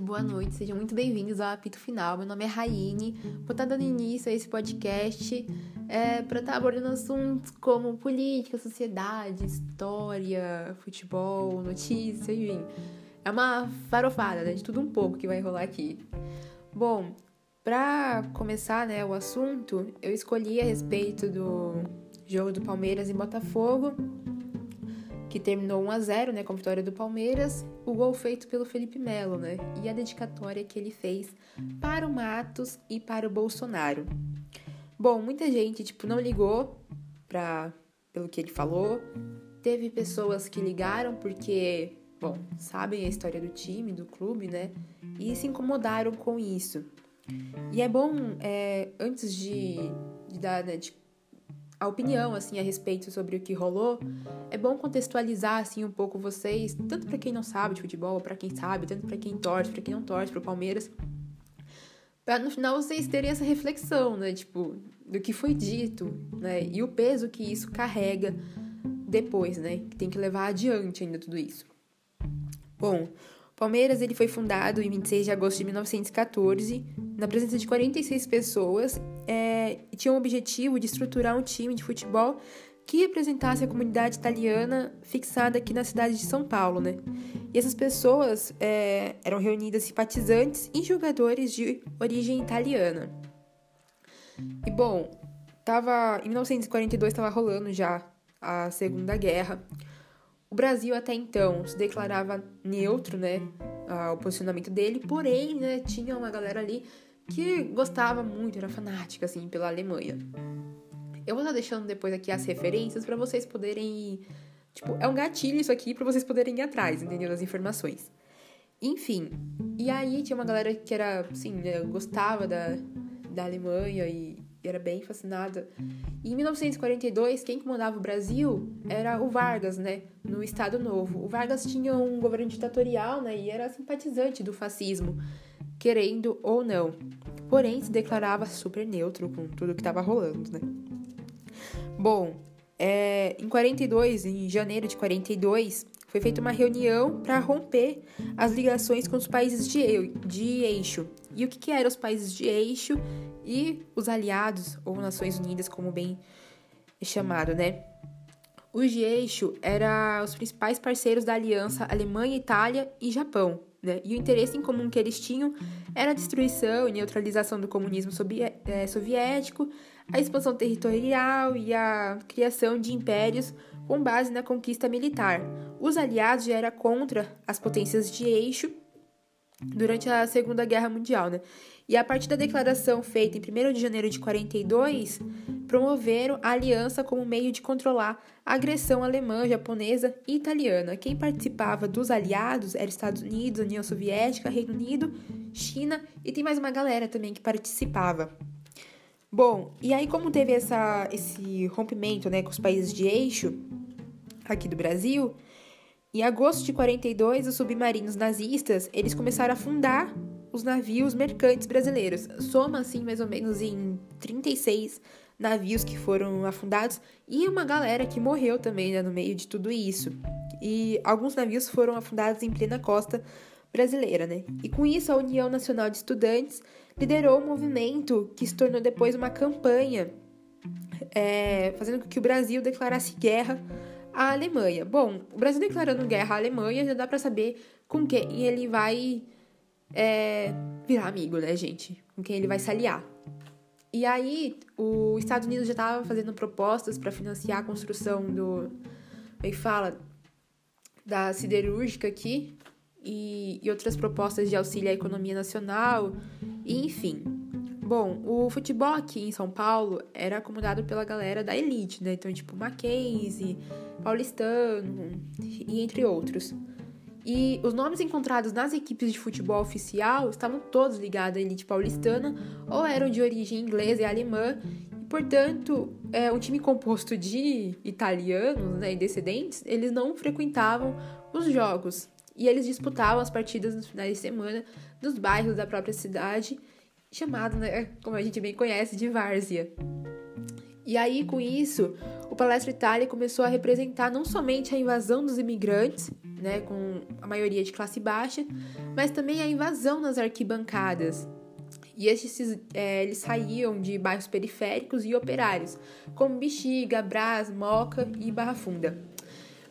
boa noite, sejam muito bem-vindos ao apito final. Meu nome é Raine, vou estar dando início a esse podcast é, para estar abordando assuntos como política, sociedade, história, futebol, notícia, enfim. É uma farofada, né, de tudo um pouco que vai rolar aqui. Bom, para começar né, o assunto, eu escolhi a respeito do jogo do Palmeiras e Botafogo que terminou 1 a 0, né, com a vitória do Palmeiras, o gol feito pelo Felipe Melo, né, e a dedicatória que ele fez para o Matos e para o Bolsonaro. Bom, muita gente, tipo, não ligou para pelo que ele falou. Teve pessoas que ligaram porque, bom, sabem a história do time, do clube, né, e se incomodaram com isso. E é bom, é, antes de, de dar, né, de a opinião assim a respeito sobre o que rolou, é bom contextualizar assim um pouco vocês, tanto para quem não sabe de futebol, para quem sabe, tanto para quem torce, para quem não torce pro Palmeiras, para no final vocês terem essa reflexão, né, tipo, do que foi dito, né, e o peso que isso carrega depois, né, que tem que levar adiante ainda tudo isso. Bom, Palmeiras ele foi fundado em 26 de agosto de 1914, na presença de 46 pessoas, é, e tinha o objetivo de estruturar um time de futebol que representasse a comunidade italiana fixada aqui na cidade de São Paulo, né? E essas pessoas é, eram reunidas simpatizantes e jogadores de origem italiana. E bom, tava em 1942 estava rolando já a Segunda Guerra. O Brasil até então se declarava neutro, né, ao posicionamento dele, porém, né, tinha uma galera ali que gostava muito, era fanática assim pela Alemanha. Eu vou estar deixando depois aqui as referências para vocês poderem tipo, é um gatilho isso aqui para vocês poderem ir atrás, entendeu, das informações. Enfim, e aí tinha uma galera que era, assim, né, gostava da, da Alemanha e era bem fascinada. E em 1942, quem comandava o Brasil era o Vargas, né, no Estado Novo. O Vargas tinha um governo ditatorial, né, e era simpatizante do fascismo, querendo ou não. Porém, se declarava super neutro com tudo que estava rolando, né. Bom, é, em 42, em janeiro de 42, foi feita uma reunião para romper as ligações com os países de, de eixo. E o que, que eram os países de eixo e os aliados, ou Nações Unidas, como bem é chamado, né? Os de eixo eram os principais parceiros da aliança Alemanha, Itália e Japão. Né? E o interesse em comum que eles tinham era a destruição e neutralização do comunismo é, soviético, a expansão territorial e a criação de impérios com base na conquista militar. Os aliados já eram contra as potências de eixo durante a Segunda Guerra Mundial, né? E a partir da declaração feita em 1 de janeiro de 42, promoveram a aliança como meio de controlar a agressão alemã, japonesa e italiana. Quem participava dos aliados era Estados Unidos, União Soviética, Reino Unido, China e tem mais uma galera também que participava. Bom, e aí como teve essa, esse rompimento né, com os países de eixo aqui do Brasil, em agosto de 42, os submarinos nazistas eles começaram a afundar os navios mercantes brasileiros. Soma assim mais ou menos em 36 navios que foram afundados e uma galera que morreu também né, no meio de tudo isso. E alguns navios foram afundados em plena costa brasileira, né? E com isso a União Nacional de Estudantes liderou um movimento que se tornou depois uma campanha é, fazendo com que o Brasil declarasse guerra à Alemanha. Bom, o Brasil declarando guerra à Alemanha já dá para saber com quem ele vai é, virar amigo, né, gente? Com quem ele vai se aliar. E aí, os Estados Unidos já estava fazendo propostas para financiar a construção do. Como é que fala? Da siderúrgica aqui. E, e outras propostas de auxílio à economia nacional. E, enfim. Bom, o futebol aqui em São Paulo era acomodado pela galera da elite, né? Então, tipo, Mackenzie, Paulistano e entre outros. E os nomes encontrados nas equipes de futebol oficial estavam todos ligados à elite paulistana ou eram de origem inglesa e alemã, e, portanto, é, um time composto de italianos né, e descendentes, eles não frequentavam os jogos e eles disputavam as partidas nos finais de semana nos bairros da própria cidade, chamado, né, como a gente bem conhece, de várzea. E aí, com isso, o Palestra Itália começou a representar não somente a invasão dos imigrantes, né, com a maioria de classe baixa, mas também a invasão nas arquibancadas. E esses é, eles saíam de bairros periféricos e operários, como Bexiga, Brás, Moca e Barra Funda,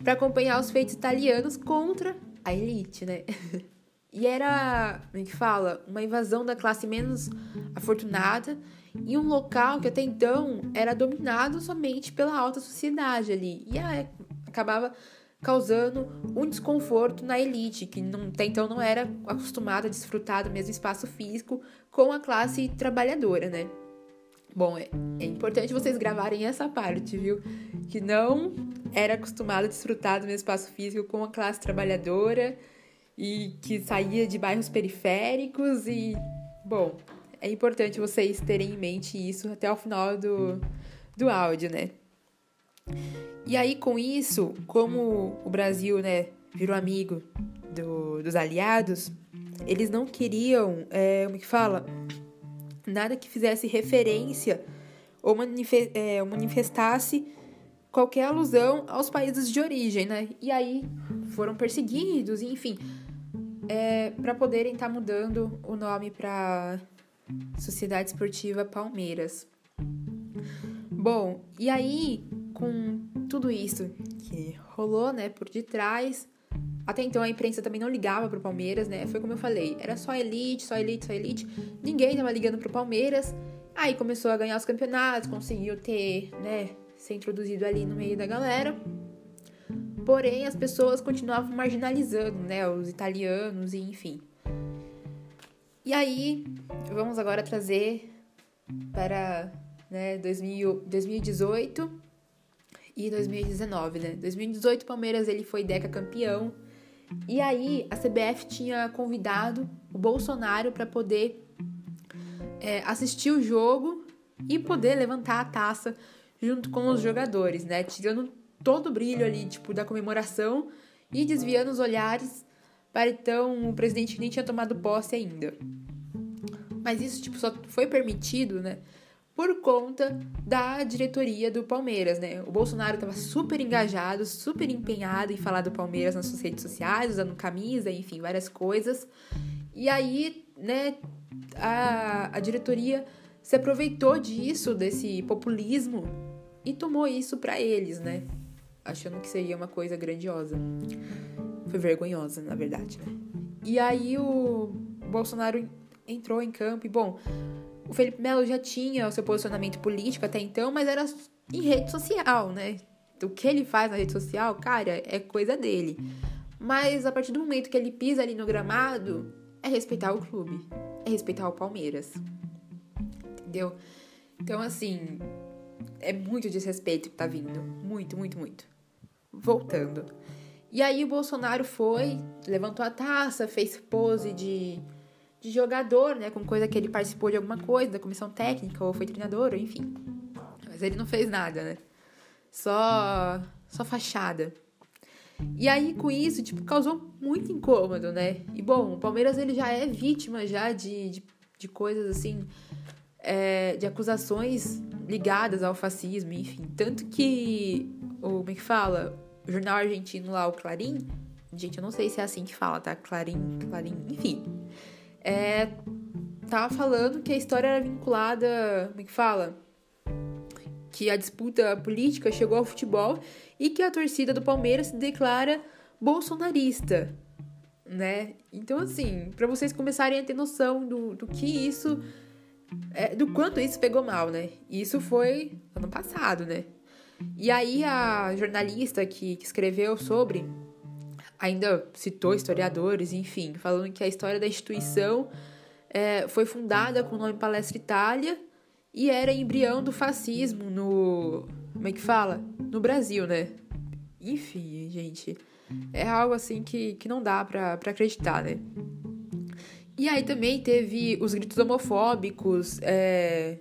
para acompanhar os feitos italianos contra a elite, né? E era, como é que fala, uma invasão da classe menos afortunada em um local que até então era dominado somente pela alta sociedade ali. E é, acabava causando um desconforto na elite, que não, até então não era acostumada a desfrutar do mesmo espaço físico com a classe trabalhadora, né? Bom, é, é importante vocês gravarem essa parte, viu? Que não era acostumada a desfrutar do mesmo espaço físico com a classe trabalhadora e que saía de bairros periféricos e, bom, é importante vocês terem em mente isso até o final do, do áudio, né? E aí, com isso, como o Brasil, né, virou amigo do, dos aliados, eles não queriam, é, como que fala? Nada que fizesse referência ou é, manifestasse qualquer alusão aos países de origem, né? E aí foram perseguidos, enfim, é, para poderem estar tá mudando o nome para Sociedade Esportiva Palmeiras. Bom, e aí, com tudo isso que rolou, né, por detrás, até então a imprensa também não ligava pro Palmeiras, né? Foi como eu falei, era só elite, só elite, só elite. Ninguém tava ligando pro Palmeiras. Aí começou a ganhar os campeonatos, conseguiu ter, né, ser introduzido ali no meio da galera. Porém, as pessoas continuavam marginalizando, né, os italianos e enfim. E aí, vamos agora trazer para né, 2000, 2018 e 2019, né? 2018 o Palmeiras ele foi deca campeão. E aí a CBF tinha convidado o Bolsonaro para poder é, assistir o jogo e poder levantar a taça junto com os jogadores, né? Tirando todo o brilho ali, tipo, da comemoração e desviando os olhares para então o presidente nem tinha tomado posse ainda. Mas isso, tipo, só foi permitido, né? Por conta da diretoria do Palmeiras, né? O Bolsonaro estava super engajado, super empenhado em falar do Palmeiras nas suas redes sociais, usando camisa, enfim, várias coisas. E aí, né, a, a diretoria se aproveitou disso, desse populismo, e tomou isso para eles, né? achando que seria uma coisa grandiosa. Foi vergonhosa, na verdade, né? E aí o Bolsonaro entrou em campo e, bom, o Felipe Melo já tinha o seu posicionamento político até então, mas era em rede social, né? O que ele faz na rede social, cara, é coisa dele. Mas a partir do momento que ele pisa ali no gramado, é respeitar o clube, é respeitar o Palmeiras. Entendeu? Então, assim, é muito desrespeito que tá vindo. Muito, muito, muito voltando. E aí o Bolsonaro foi, levantou a taça, fez pose de, de jogador, né? Com coisa que ele participou de alguma coisa, da comissão técnica, ou foi treinador, ou enfim. Mas ele não fez nada, né? Só, só fachada. E aí, com isso, tipo, causou muito incômodo, né? E, bom, o Palmeiras, ele já é vítima já de, de, de coisas, assim, é, de acusações ligadas ao fascismo, enfim. Tanto que, o, como é que fala? O jornal argentino lá, o Clarim, gente, eu não sei se é assim que fala, tá? Clarim, Clarim, enfim. É, tava falando que a história era vinculada, como é que fala? Que a disputa política chegou ao futebol e que a torcida do Palmeiras se declara bolsonarista, né? Então, assim, para vocês começarem a ter noção do, do que isso, é, do quanto isso pegou mal, né? Isso foi ano passado, né? E aí a jornalista que, que escreveu sobre ainda citou historiadores, enfim, falando que a história da instituição é, foi fundada com o nome Palestra Itália e era embrião do fascismo no. Como é que fala? No Brasil, né? Enfim, gente. É algo assim que, que não dá pra, pra acreditar, né? E aí também teve os gritos homofóbicos é,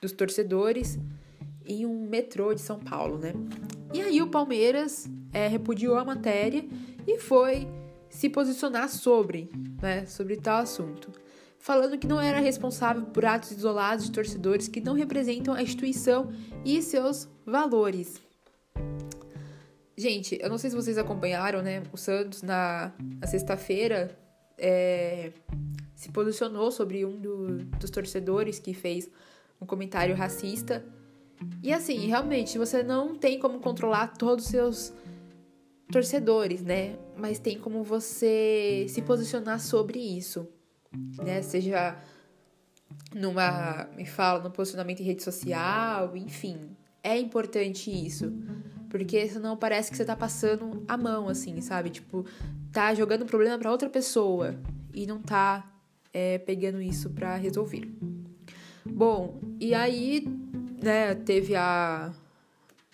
dos torcedores em um metrô de São Paulo, né? E aí o Palmeiras é, repudiou a matéria e foi se posicionar sobre, né, sobre tal assunto, falando que não era responsável por atos isolados de torcedores que não representam a instituição e seus valores. Gente, eu não sei se vocês acompanharam, né? O Santos na, na sexta-feira é, se posicionou sobre um do, dos torcedores que fez um comentário racista. E assim, realmente, você não tem como controlar todos os seus torcedores, né? Mas tem como você se posicionar sobre isso, né? Seja numa, me fala, no posicionamento em rede social, enfim. É importante isso. Porque senão parece que você tá passando a mão, assim, sabe? Tipo, tá jogando problema para outra pessoa e não tá é, pegando isso para resolver. Bom, e aí, né, teve a.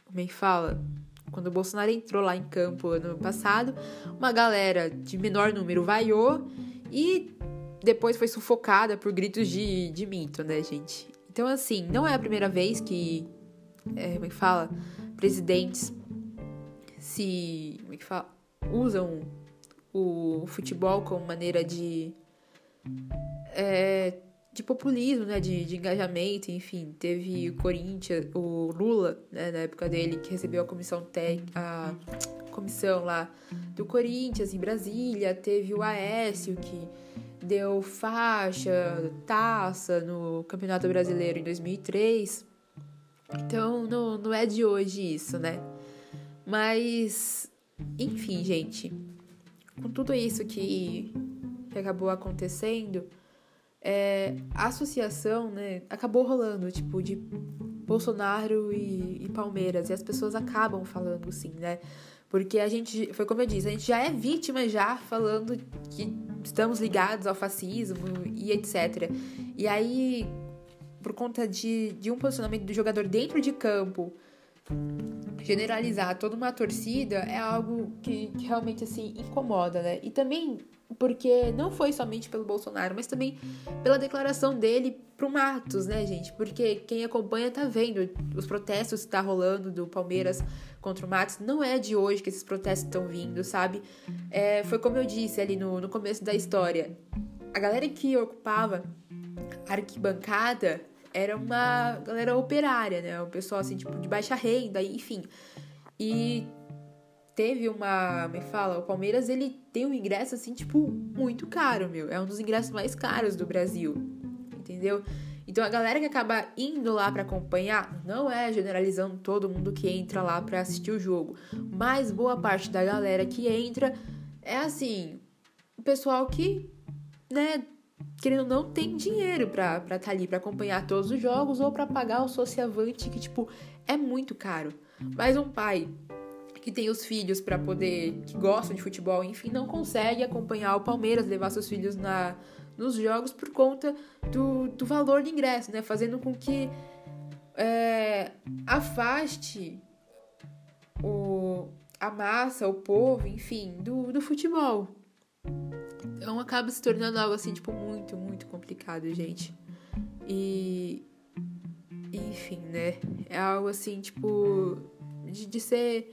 Como é que fala? Quando o Bolsonaro entrou lá em campo ano passado, uma galera de menor número vaiou e depois foi sufocada por gritos de, de mito, né, gente? Então, assim, não é a primeira vez que. É, como é que fala? Presidentes se. Como é que fala? Usam o futebol como maneira de. É, de populismo, né, de, de engajamento, enfim, teve o Corinthians, o Lula, né, na época dele, que recebeu a comissão técnica, a comissão lá do Corinthians em Brasília, teve o Aécio que deu faixa, taça no Campeonato Brasileiro em 2003. Então, não, não é de hoje isso, né? Mas, enfim, gente, com tudo isso que, que acabou acontecendo, é, a associação, né, acabou rolando, tipo, de Bolsonaro e, e, Palmeiras, e as pessoas acabam falando sim, né? Porque a gente, foi como eu disse, a gente já é vítima já falando que estamos ligados ao fascismo e etc. E aí, por conta de, de um posicionamento do jogador dentro de campo, generalizar toda uma torcida é algo que, realmente assim incomoda, né? E também porque não foi somente pelo Bolsonaro, mas também pela declaração dele pro Matos, né, gente? Porque quem acompanha tá vendo os protestos que tá rolando do Palmeiras contra o Matos. Não é de hoje que esses protestos estão vindo, sabe? É, foi como eu disse ali no, no começo da história. A galera que ocupava arquibancada era uma galera operária, né? O pessoal assim, tipo, de baixa renda, enfim. E teve uma. Me fala, o Palmeiras ele tem um ingresso assim, tipo, muito caro, meu. É um dos ingressos mais caros do Brasil. Entendeu? Então a galera que acaba indo lá para acompanhar, não é generalizando todo mundo que entra lá para assistir o jogo, mas boa parte da galera que entra é assim, o pessoal que, né, querendo não tem dinheiro pra estar tá ali para acompanhar todos os jogos ou para pagar o sociavante que tipo é muito caro. Mas um pai que tem os filhos para poder, que gostam de futebol, enfim, não consegue acompanhar o Palmeiras, levar seus filhos na, nos jogos por conta do, do valor de ingresso, né? Fazendo com que é, afaste o, a massa, o povo, enfim, do, do futebol. Então acaba se tornando algo assim, tipo, muito, muito complicado, gente. E. Enfim, né? É algo assim, tipo. De, de ser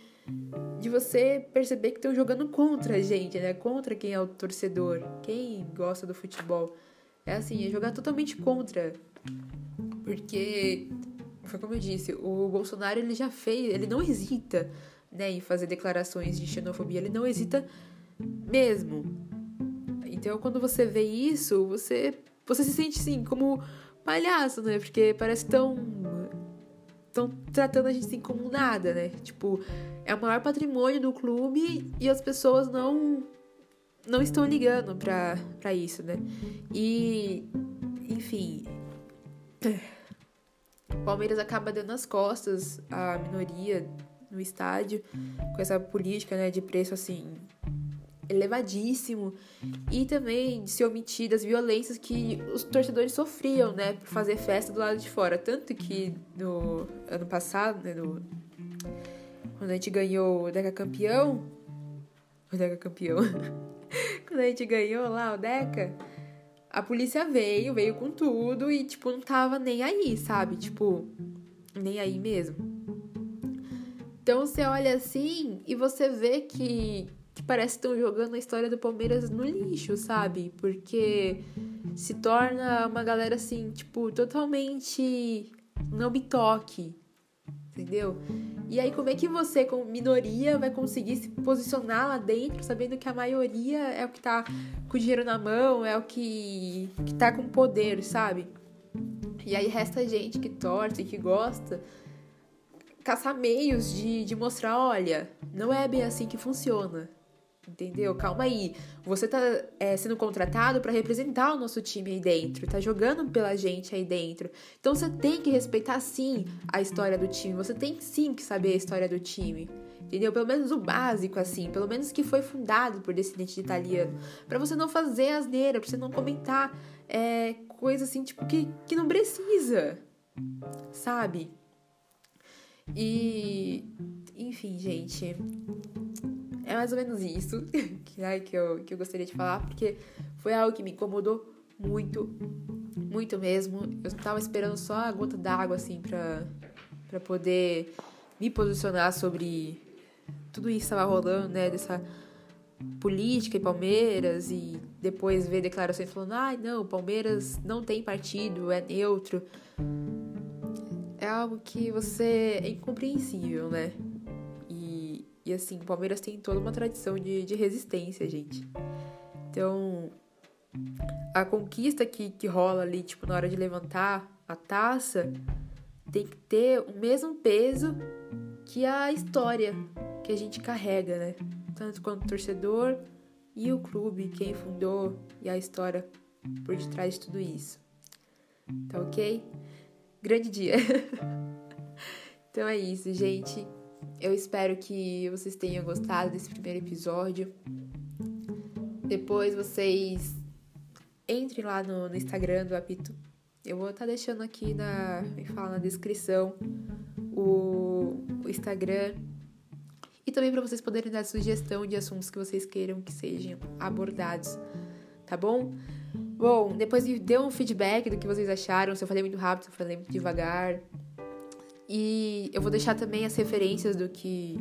de você perceber que estão jogando contra a gente, né? Contra quem é o torcedor, quem gosta do futebol. É assim, é jogar totalmente contra. Porque, foi como eu disse, o Bolsonaro ele já fez, ele não hesita né, em fazer declarações de xenofobia, ele não hesita mesmo. Então, quando você vê isso, você, você se sente assim, como palhaço, né? Porque parece tão. estão tratando a gente assim como nada, né? Tipo, é o maior patrimônio do clube e as pessoas não não estão ligando pra, pra isso, né? E, enfim. O Palmeiras acaba dando as costas à minoria no estádio com essa política, né, de preço assim elevadíssimo e também de se omitir das violências que os torcedores sofriam, né, por fazer festa do lado de fora, tanto que no ano passado, né, no quando a gente ganhou o Deca campeão. O Deca campeão. Quando a gente ganhou lá o Deca, a polícia veio, veio com tudo e, tipo, não tava nem aí, sabe? Tipo, nem aí mesmo. Então você olha assim e você vê que, que parece que estão jogando a história do Palmeiras no lixo, sabe? Porque se torna uma galera assim, tipo, totalmente não me toque, entendeu? E aí, como é que você, como minoria, vai conseguir se posicionar lá dentro, sabendo que a maioria é o que tá com o dinheiro na mão, é o que, que tá com poder, sabe? E aí resta gente que torce, que gosta, caçar meios de, de mostrar, olha, não é bem assim que funciona. Entendeu? Calma aí. Você tá é, sendo contratado para representar o nosso time aí dentro, tá jogando pela gente aí dentro. Então você tem que respeitar sim a história do time. Você tem sim que saber a história do time. Entendeu? Pelo menos o básico, assim. Pelo menos que foi fundado por descendente de italiano. para você não fazer asneira, pra você não comentar é, coisa assim, tipo, que, que não precisa. Sabe? E. Enfim, gente é mais ou menos isso que, que, eu, que eu gostaria de falar, porque foi algo que me incomodou muito, muito mesmo. Eu tava esperando só a gota d'água, assim, pra, pra poder me posicionar sobre tudo isso que estava rolando, né, dessa política e Palmeiras, e depois ver declarações falando, ai, ah, não, Palmeiras não tem partido, é neutro. É algo que você é incompreensível, né? E assim, o Palmeiras tem toda uma tradição de, de resistência, gente. Então, a conquista que, que rola ali, tipo, na hora de levantar a taça, tem que ter o mesmo peso que a história que a gente carrega, né? Tanto quanto o torcedor e o clube, quem fundou e a história por detrás de tudo isso. Tá ok? Grande dia! então é isso, gente. Eu espero que vocês tenham gostado desse primeiro episódio. Depois vocês entrem lá no, no Instagram do Apito. Eu vou estar tá deixando aqui na, me fala, na descrição o, o Instagram e também para vocês poderem dar sugestão de assuntos que vocês queiram que sejam abordados, tá bom? Bom, depois dê um feedback do que vocês acharam, se eu falei muito rápido, se eu falei muito devagar. E eu vou deixar também as referências do que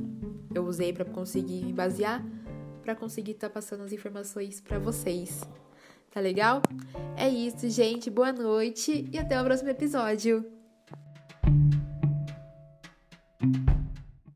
eu usei para conseguir me basear, para conseguir estar tá passando as informações para vocês. Tá legal? É isso, gente. Boa noite e até o próximo episódio.